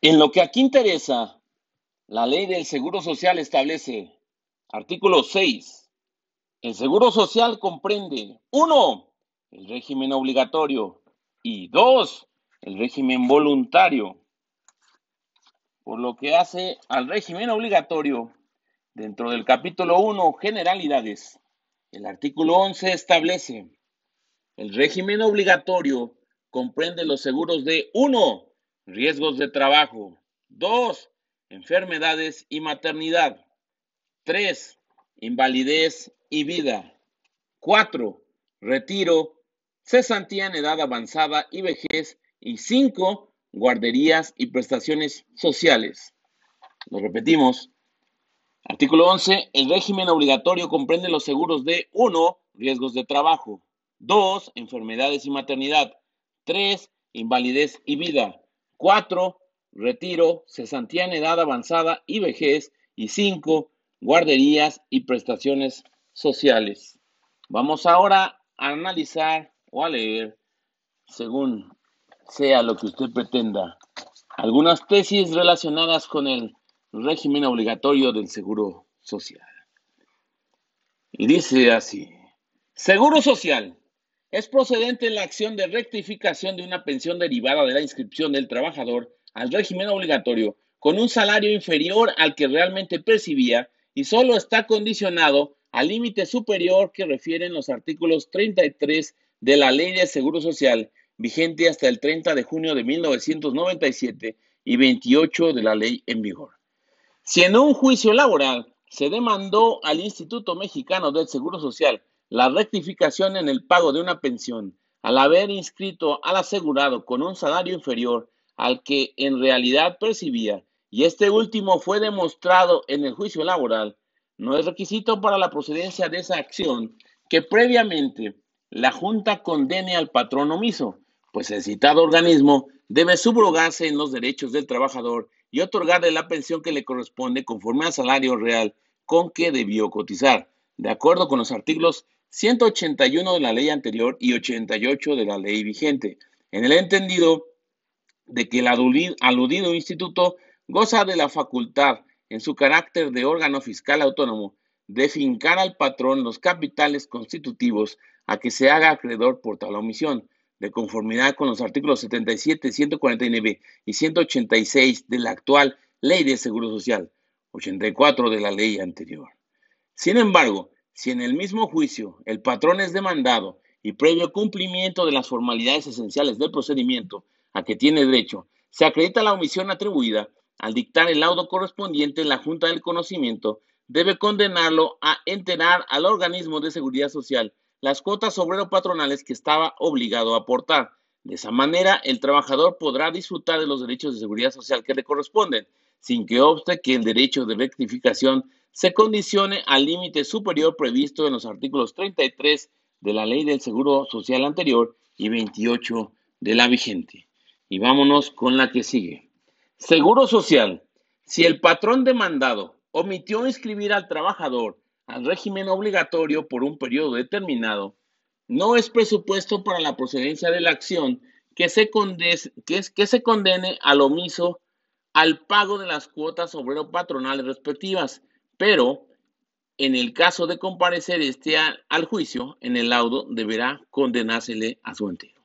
En lo que aquí interesa, la ley del Seguro Social establece, artículo 6, el Seguro Social comprende, uno, el régimen obligatorio y dos, el régimen voluntario. Por lo que hace al régimen obligatorio, dentro del capítulo 1, generalidades, el artículo 11 establece, el régimen obligatorio comprende los seguros de 1 riesgos de trabajo. 2. Enfermedades y maternidad. 3. Invalidez y vida. 4. Retiro, cesantía en edad avanzada y vejez. Y 5. Guarderías y prestaciones sociales. Lo repetimos. Artículo 11. El régimen obligatorio comprende los seguros de 1. Riesgos de trabajo. 2. Enfermedades y maternidad. 3. Invalidez y vida. 4. Retiro, cesantía en edad avanzada y vejez. Y 5. Guarderías y prestaciones sociales. Vamos ahora a analizar o a leer, según sea lo que usted pretenda, algunas tesis relacionadas con el régimen obligatorio del Seguro Social. Y dice así, Seguro Social es procedente la acción de rectificación de una pensión derivada de la inscripción del trabajador al régimen obligatorio con un salario inferior al que realmente percibía y solo está condicionado al límite superior que refieren los artículos 33 de la Ley de Seguro Social vigente hasta el 30 de junio de 1997 y 28 de la ley en vigor. Si en un juicio laboral se demandó al Instituto Mexicano del Seguro Social la rectificación en el pago de una pensión al haber inscrito al asegurado con un salario inferior al que en realidad percibía y este último fue demostrado en el juicio laboral, no es requisito para la procedencia de esa acción que previamente la Junta condene al patrón omiso, pues el citado organismo debe subrogarse en los derechos del trabajador y otorgarle la pensión que le corresponde conforme al salario real con que debió cotizar, de acuerdo con los artículos 181 de la ley anterior y 88 de la ley vigente, en el entendido de que el aludido instituto goza de la facultad, en su carácter de órgano fiscal autónomo, de fincar al patrón los capitales constitutivos a que se haga acreedor por tal omisión, de conformidad con los artículos 77, 149 y 186 de la actual Ley de Seguro Social, 84 de la ley anterior. Sin embargo, si en el mismo juicio el patrón es demandado y previo cumplimiento de las formalidades esenciales del procedimiento a que tiene derecho, se acredita la omisión atribuida, al dictar el laudo correspondiente en la Junta del Conocimiento, debe condenarlo a enterar al organismo de seguridad social las cuotas obrero-patronales que estaba obligado a aportar. De esa manera, el trabajador podrá disfrutar de los derechos de seguridad social que le corresponden, sin que obste que el derecho de rectificación se condicione al límite superior previsto en los artículos 33 de la Ley del Seguro Social anterior y 28 de la vigente. Y vámonos con la que sigue. Seguro Social. Si el patrón demandado omitió inscribir al trabajador al régimen obligatorio por un periodo determinado, no es presupuesto para la procedencia de la acción que se, que, se condene al omiso al pago de las cuotas obrero patronales respectivas, pero en el caso de comparecer este al, juicio, en el laudo deberá condenársele a su entero.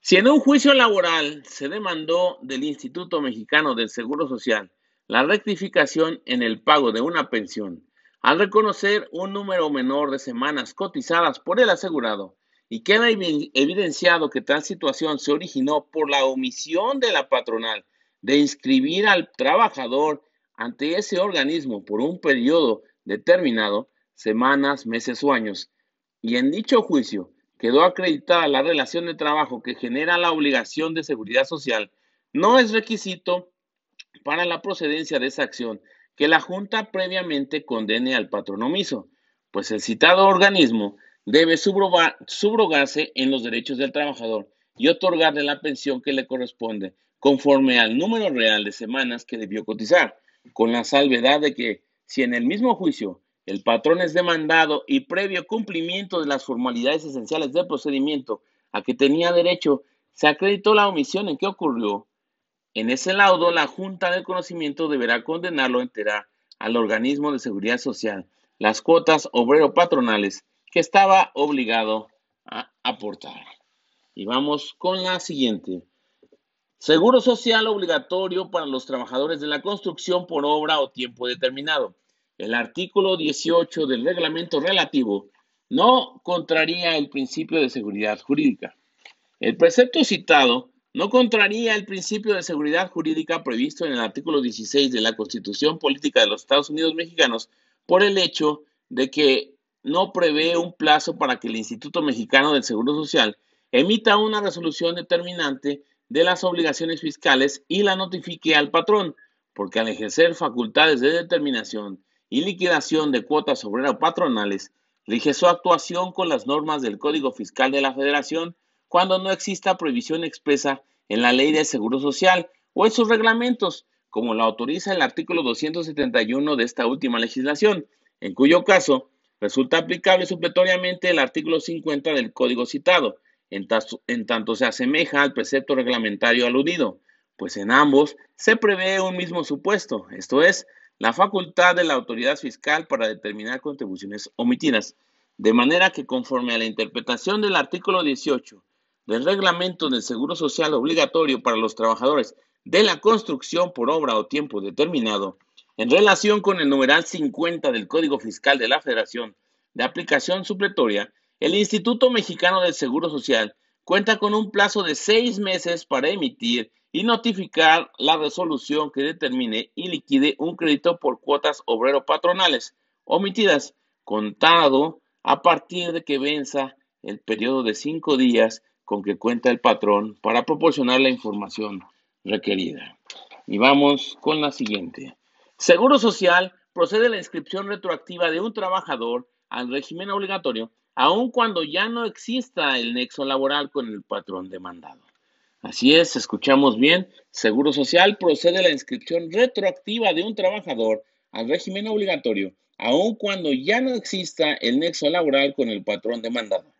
Si en un juicio laboral se demandó del Instituto Mexicano del Seguro Social la rectificación en el pago de una pensión, al reconocer un número menor de semanas cotizadas por el asegurado, y queda evidenciado que tal situación se originó por la omisión de la patronal de inscribir al trabajador ante ese organismo por un periodo determinado, semanas, meses o años, y en dicho juicio quedó acreditada la relación de trabajo que genera la obligación de seguridad social, no es requisito para la procedencia de esa acción que la Junta previamente condene al patrón omiso, pues el citado organismo debe subrogarse en los derechos del trabajador y otorgarle la pensión que le corresponde conforme al número real de semanas que debió cotizar, con la salvedad de que si en el mismo juicio el patrón es demandado y previo cumplimiento de las formalidades esenciales del procedimiento a que tenía derecho, se acreditó la omisión en que ocurrió, En ese laudo, la Junta del Conocimiento deberá condenarlo entera al organismo de seguridad social las cuotas obrero-patronales que estaba obligado a aportar. Y vamos con la siguiente. Seguro social obligatorio para los trabajadores de la construcción por obra o tiempo determinado. El artículo 18 del reglamento relativo no contraría el principio de seguridad jurídica. El precepto citado no contraría el principio de seguridad jurídica previsto en el artículo 16 de la Constitución Política de los Estados Unidos Mexicanos por el hecho de que no prevé un plazo para que el Instituto Mexicano del Seguro Social emita una resolución determinante de las obligaciones fiscales y la notifique al patrón, porque al ejercer facultades de determinación y liquidación de cuotas obrero patronales, rige su actuación con las normas del Código Fiscal de la Federación cuando no exista prohibición expresa en la Ley de Seguro Social o en sus reglamentos, como lo autoriza el artículo 271 de esta última legislación, en cuyo caso resulta aplicable supletoriamente el artículo 50 del código citado, en, en tanto se asemeja al precepto reglamentario aludido, pues en ambos se prevé un mismo supuesto, esto es, la facultad de la autoridad fiscal para determinar contribuciones omitidas, de manera que conforme a la interpretación del artículo 18 del reglamento del Seguro Social obligatorio para los trabajadores de la construcción por obra o tiempo determinado, en relación con el numeral 50 del Código Fiscal de la Federación de aplicación supletoria, el Instituto Mexicano del Seguro Social cuenta con un plazo de seis meses para emitir y notificar la resolución que determine y liquide un crédito por cuotas obrero patronales omitidas, contado a partir de que venza el periodo de cinco días con que cuenta el patrón para proporcionar la información requerida. Y vamos con la siguiente. Seguro Social procede a la inscripción retroactiva de un trabajador al régimen obligatorio, aun cuando ya no exista el nexo laboral con el patrón demandado. Así es, escuchamos bien, Seguro Social procede la inscripción retroactiva de un trabajador al régimen obligatorio, aun cuando ya no exista el nexo laboral con el patrón demandado.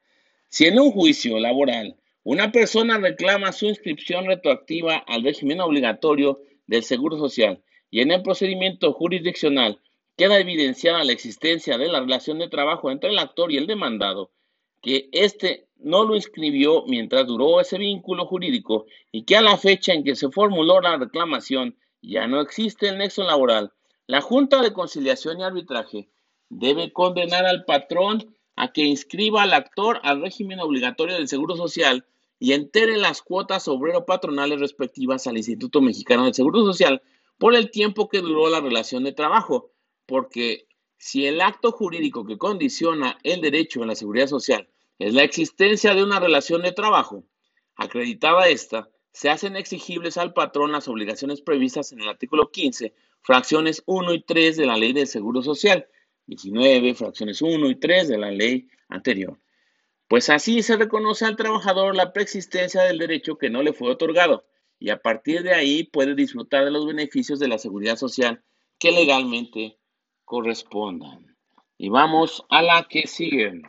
Si en un juicio laboral una persona reclama su inscripción retroactiva al régimen obligatorio del Seguro Social y en el procedimiento jurisdiccional queda evidenciada la existencia de la relación de trabajo entre el actor y el demandado, que éste no lo inscribió mientras duró ese vínculo jurídico y que a la fecha en que se formuló la reclamación ya no existe el nexo laboral, la Junta de Conciliación y Arbitraje debe condenar al patrón a que inscriba al actor al régimen obligatorio del Seguro Social y entere las cuotas obrero-patronales respectivas al Instituto Mexicano del Seguro Social por el tiempo que duró la relación de trabajo, porque si el acto jurídico que condiciona el derecho a la seguridad social es la existencia de una relación de trabajo, acreditada esta, se hacen exigibles al patrón las obligaciones previstas en el artículo 15, fracciones 1 y 3 de la Ley del Seguro Social, 19, fracciones 1 y 3 de la ley anterior. Pues así se reconoce al trabajador la preexistencia del derecho que no le fue otorgado y a partir de ahí puede disfrutar de los beneficios de la seguridad social que legalmente correspondan. Y vamos a la que sigue.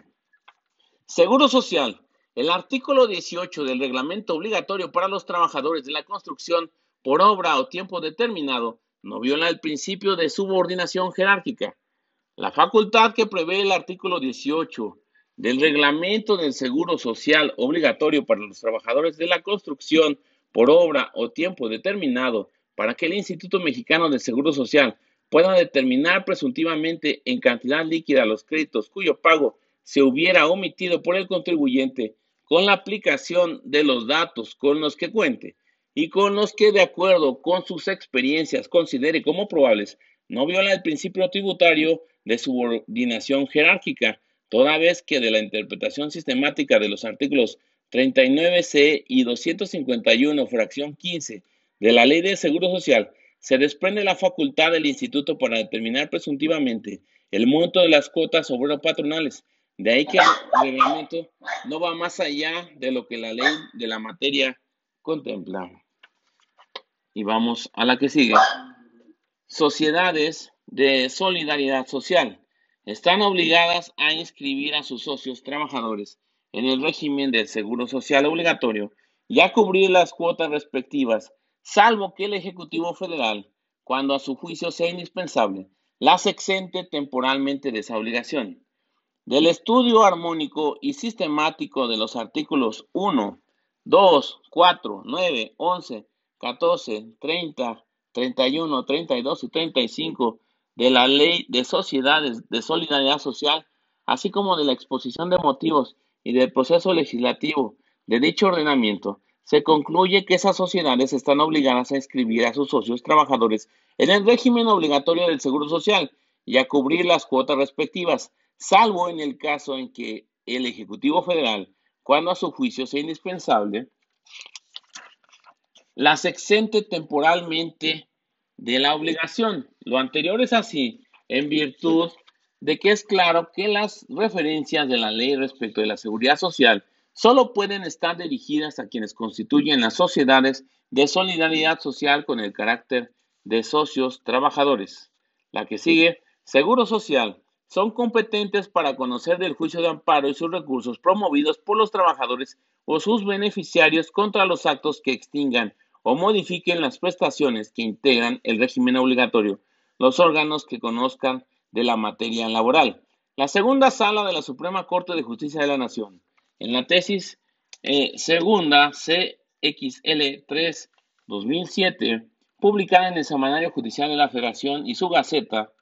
Seguro social. El artículo 18 del reglamento obligatorio para los trabajadores de la construcción por obra o tiempo determinado no viola el principio de subordinación jerárquica. La facultad que prevé el artículo 18 del reglamento del seguro social obligatorio para los trabajadores de la construcción por obra o tiempo determinado para que el Instituto Mexicano del Seguro Social pueda determinar presuntivamente en cantidad líquida los créditos cuyo pago se hubiera omitido por el contribuyente con la aplicación de los datos con los que cuente y con los que de acuerdo con sus experiencias considere como probables, no viola el principio tributario de subordinación jerárquica toda vez que de la interpretación sistemática de los artículos 39c y 251, fracción 15 de la Ley de Seguro Social, se desprende la facultad del instituto para determinar presuntivamente el monto de las cuotas obrero patronales. De ahí que el reglamento no va más allá de lo que la ley de la materia contempla. Y vamos a la que sigue. Sociedades de solidaridad social están obligadas a inscribir a sus socios trabajadores en el régimen del Seguro Social obligatorio y a cubrir las cuotas respectivas salvo que el Ejecutivo Federal, cuando a su juicio sea indispensable, las exente temporalmente de esa obligación. Del estudio armónico y sistemático de los artículos 1, 2, 4, 9, 11, 14, 30, 31, 32 y 35 de la Ley de Sociedades de Solidaridad Social, así como de la exposición de motivos y del proceso legislativo de dicho ordenamiento, se concluye que esas sociedades están obligadas a inscribir a sus socios trabajadores en el régimen obligatorio del Seguro Social y a cubrir las cuotas respectivas, salvo en el caso en que el Ejecutivo Federal, cuando a su juicio sea indispensable, las exente temporalmente de la obligación. Lo anterior es así en virtud de que es claro que las referencias de la ley respecto de la seguridad social solo pueden estar dirigidas a quienes constituyen las sociedades de solidaridad social con el carácter de socios trabajadores. La que sigue, Seguro Social, son competentes para conocer del juicio de amparo y sus recursos promovidos por los trabajadores o sus beneficiarios contra los actos que extingan o modifiquen las prestaciones que integran el régimen obligatorio, los órganos que conozcan de la materia laboral. La segunda sala de la Suprema Corte de Justicia de la Nación, en la tesis eh, segunda CXL 3 2007, publicada en el Semanario Judicial de la Federación y su Gaceta,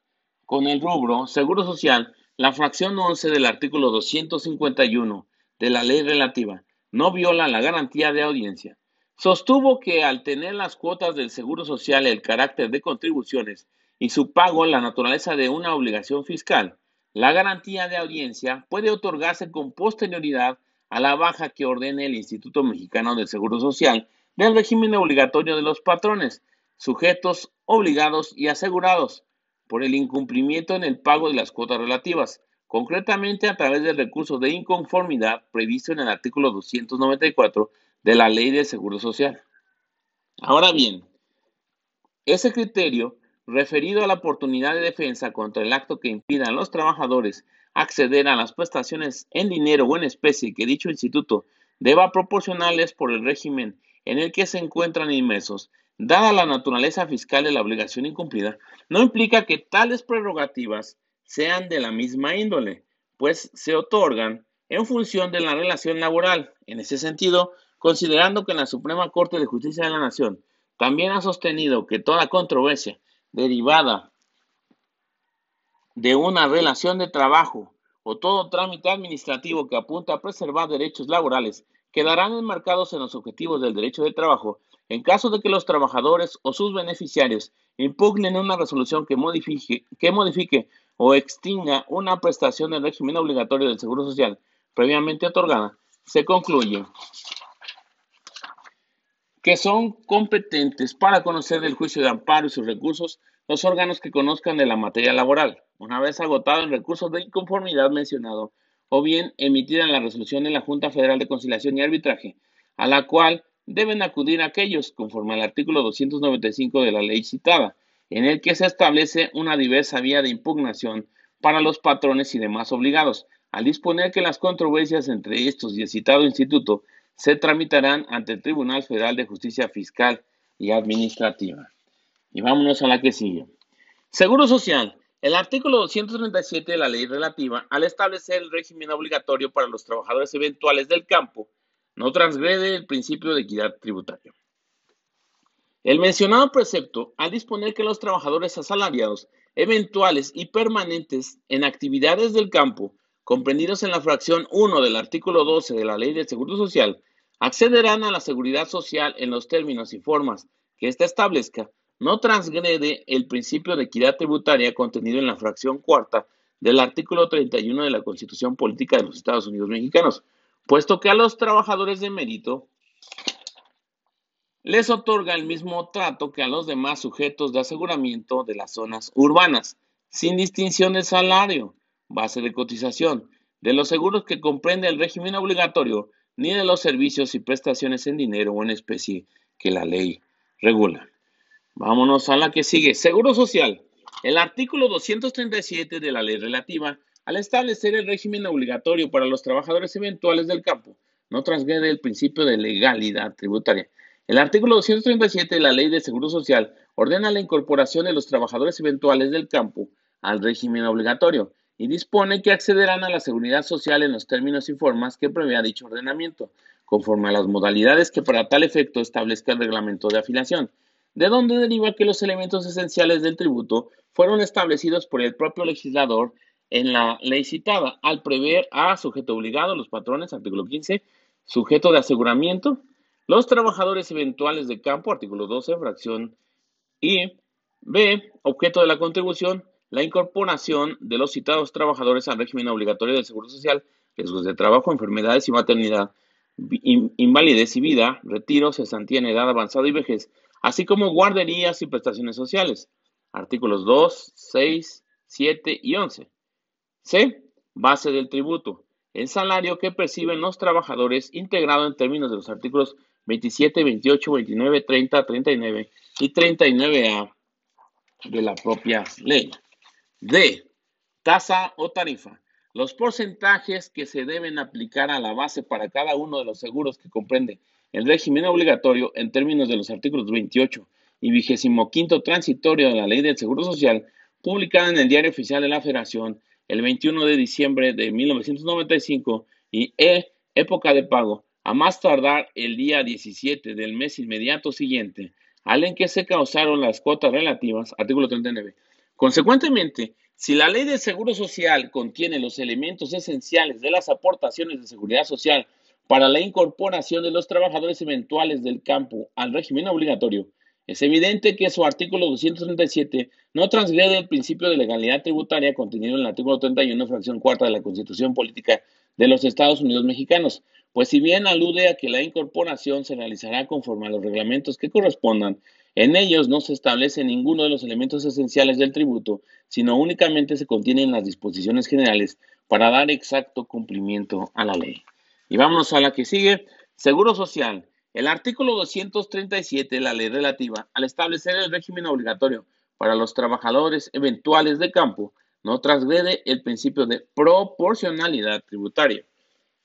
con el rubro Seguro Social, la fracción 11 del artículo 251 de la ley relativa no viola la garantía de audiencia. Sostuvo que al tener las cuotas del Seguro Social el carácter de contribuciones y su pago la naturaleza de una obligación fiscal, la garantía de audiencia puede otorgarse con posterioridad a la baja que ordene el Instituto Mexicano del Seguro Social del régimen obligatorio de los patrones, sujetos obligados y asegurados, por el incumplimiento en el pago de las cuotas relativas, concretamente a través del recurso de inconformidad previsto en el artículo 294 de la Ley del Seguro Social. Ahora bien, ese criterio, referido a la oportunidad de defensa contra el acto que impida a los trabajadores acceder a las prestaciones en dinero o en especie que dicho instituto deba proporcionarles por el régimen en el que se encuentran inmersos, dada la naturaleza fiscal de la obligación incumplida, no implica que tales prerrogativas sean de la misma índole, pues se otorgan en función de la relación laboral. En ese sentido, considerando que la Suprema Corte de Justicia de la Nación también ha sostenido que toda controversia derivada de una relación de trabajo o todo trámite administrativo que apunta a preservar derechos laborales quedarán enmarcados en los objetivos del derecho de trabajo en caso de que los trabajadores o sus beneficiarios impugnen una resolución que modifique, que modifique o extinga una prestación del régimen obligatorio del Seguro Social previamente otorgada, se concluye que son competentes para conocer del juicio de amparo y sus recursos los órganos que conozcan de la materia laboral, una vez agotado el recurso de inconformidad mencionado, o bien emitida la resolución de la Junta Federal de Conciliación y Arbitraje, a la cual deben acudir aquellos conforme al artículo 295 de la ley citada, en el que se establece una diversa vía de impugnación para los patrones y demás obligados, al disponer que las controversias entre estos y el citado instituto se tramitarán ante el Tribunal Federal de Justicia Fiscal y Administrativa. Y vámonos a la que sigue. Seguro Social. El artículo 237 de la ley relativa al establecer el régimen obligatorio para los trabajadores eventuales del campo no transgrede el principio de equidad tributaria. El mencionado precepto, al disponer que los trabajadores asalariados, eventuales y permanentes en actividades del campo, comprendidos en la fracción 1 del artículo 12 de la Ley del Seguro Social, accederán a la seguridad social en los términos y formas que ésta establezca, no transgrede el principio de equidad tributaria contenido en la fracción cuarta del artículo 31 de la Constitución Política de los Estados Unidos Mexicanos, puesto que a los trabajadores de mérito les otorga el mismo trato que a los demás sujetos de aseguramiento de las zonas urbanas, sin distinción de salario, base de cotización, de los seguros que comprende el régimen obligatorio, ni de los servicios y prestaciones en dinero o en especie que la ley regula. Vámonos a la que sigue. Seguro social. El artículo 237 de la ley relativa al establecer el régimen obligatorio para los trabajadores eventuales del campo, no transgrede el principio de legalidad tributaria. El artículo 237 de la Ley de Seguro Social ordena la incorporación de los trabajadores eventuales del campo al régimen obligatorio y dispone que accederán a la seguridad social en los términos y formas que prevea dicho ordenamiento, conforme a las modalidades que para tal efecto establezca el reglamento de afiliación, de donde deriva que los elementos esenciales del tributo fueron establecidos por el propio legislador en la ley citada, al prever a sujeto obligado, los patrones, artículo 15, sujeto de aseguramiento, los trabajadores eventuales de campo, artículo 12, fracción I. B. Objeto de la contribución, la incorporación de los citados trabajadores al régimen obligatorio del Seguro Social, riesgos de trabajo, enfermedades y maternidad, invalidez y vida, retiro, cesantía en edad avanzada y vejez, así como guarderías y prestaciones sociales. Artículos 2, 6, 7 y 11. C. Base del tributo. El salario que perciben los trabajadores integrado en términos de los artículos 27, 28, 29, 30, 39 y 39A de la propia ley. D. Tasa o tarifa. Los porcentajes que se deben aplicar a la base para cada uno de los seguros que comprende el régimen obligatorio en términos de los artículos 28 y 25 transitorio de la Ley del Seguro Social, publicada en el Diario Oficial de la Federación el 21 de diciembre de 1995 y E. Época de pago a más tardar el día 17 del mes inmediato siguiente al en que se causaron las cuotas relativas, artículo 39. Consecuentemente, si la ley de seguro social contiene los elementos esenciales de las aportaciones de seguridad social para la incorporación de los trabajadores eventuales del campo al régimen obligatorio, es evidente que su artículo 237 no transgrede el principio de legalidad tributaria contenido en el artículo 31, fracción cuarta de la Constitución Política de los Estados Unidos Mexicanos, pues si bien alude a que la incorporación se realizará conforme a los reglamentos que correspondan, en ellos no se establece ninguno de los elementos esenciales del tributo, sino únicamente se contienen las disposiciones generales para dar exacto cumplimiento a la ley. Y vamos a la que sigue, Seguro Social. El artículo 237 de la ley relativa al establecer el régimen obligatorio para los trabajadores eventuales de campo no transgrede el principio de proporcionalidad tributaria.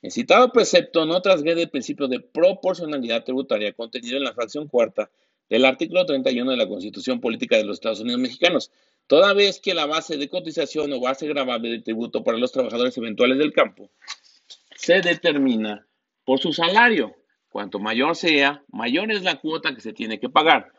El citado precepto no transgrede el principio de proporcionalidad tributaria contenido en la fracción cuarta del artículo 31 de la Constitución Política de los Estados Unidos Mexicanos, toda vez que la base de cotización o base grabable de tributo para los trabajadores eventuales del campo se determina por su salario. Cuanto mayor sea, mayor es la cuota que se tiene que pagar.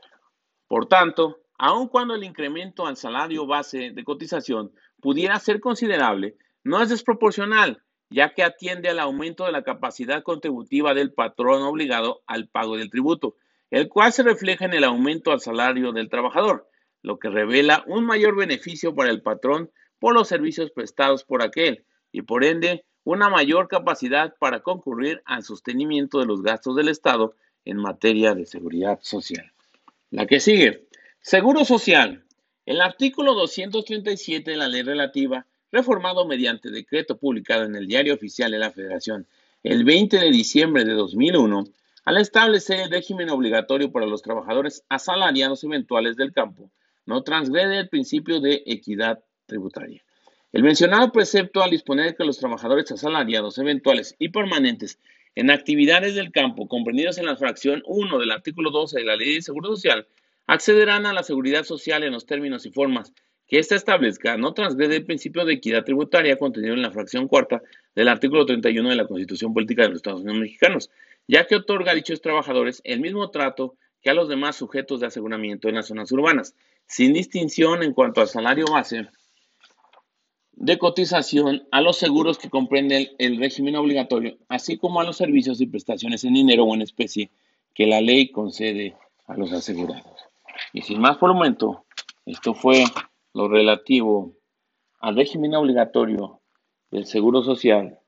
Por tanto, aun cuando el incremento al salario base de cotización pudiera ser considerable, no es desproporcional, ya que atiende al aumento de la capacidad contributiva del patrón obligado al pago del tributo, el cual se refleja en el aumento al salario del trabajador, lo que revela un mayor beneficio para el patrón por los servicios prestados por aquel y por ende una mayor capacidad para concurrir al sostenimiento de los gastos del Estado en materia de seguridad social. La que sigue, Seguro Social. El artículo 237 de la ley relativa reformado mediante decreto publicado en el Diario Oficial de la Federación el 20 de diciembre de 2001, al establecer el régimen obligatorio para los trabajadores asalariados eventuales del campo, no transgrede el principio de equidad tributaria. El mencionado precepto al disponer que los trabajadores asalariados eventuales y permanentes en actividades del campo comprendidas en la fracción 1 del artículo 12 de la Ley de Seguro Social accederán a la seguridad social en los términos y formas que ésta establezca no transgrede el principio de equidad tributaria contenido en la fracción cuarta del artículo 31 de la Constitución Política de los Estados Unidos Mexicanos, ya que otorga a dichos trabajadores el mismo trato que a los demás sujetos de aseguramiento en las zonas urbanas, sin distinción en cuanto al salario base de cotización a los seguros que comprende el, régimen obligatorio, así como a los servicios y prestaciones en dinero o en especie que la ley concede a los asegurados. Y sin más por el momento, esto fue lo relativo al régimen obligatorio del Seguro Social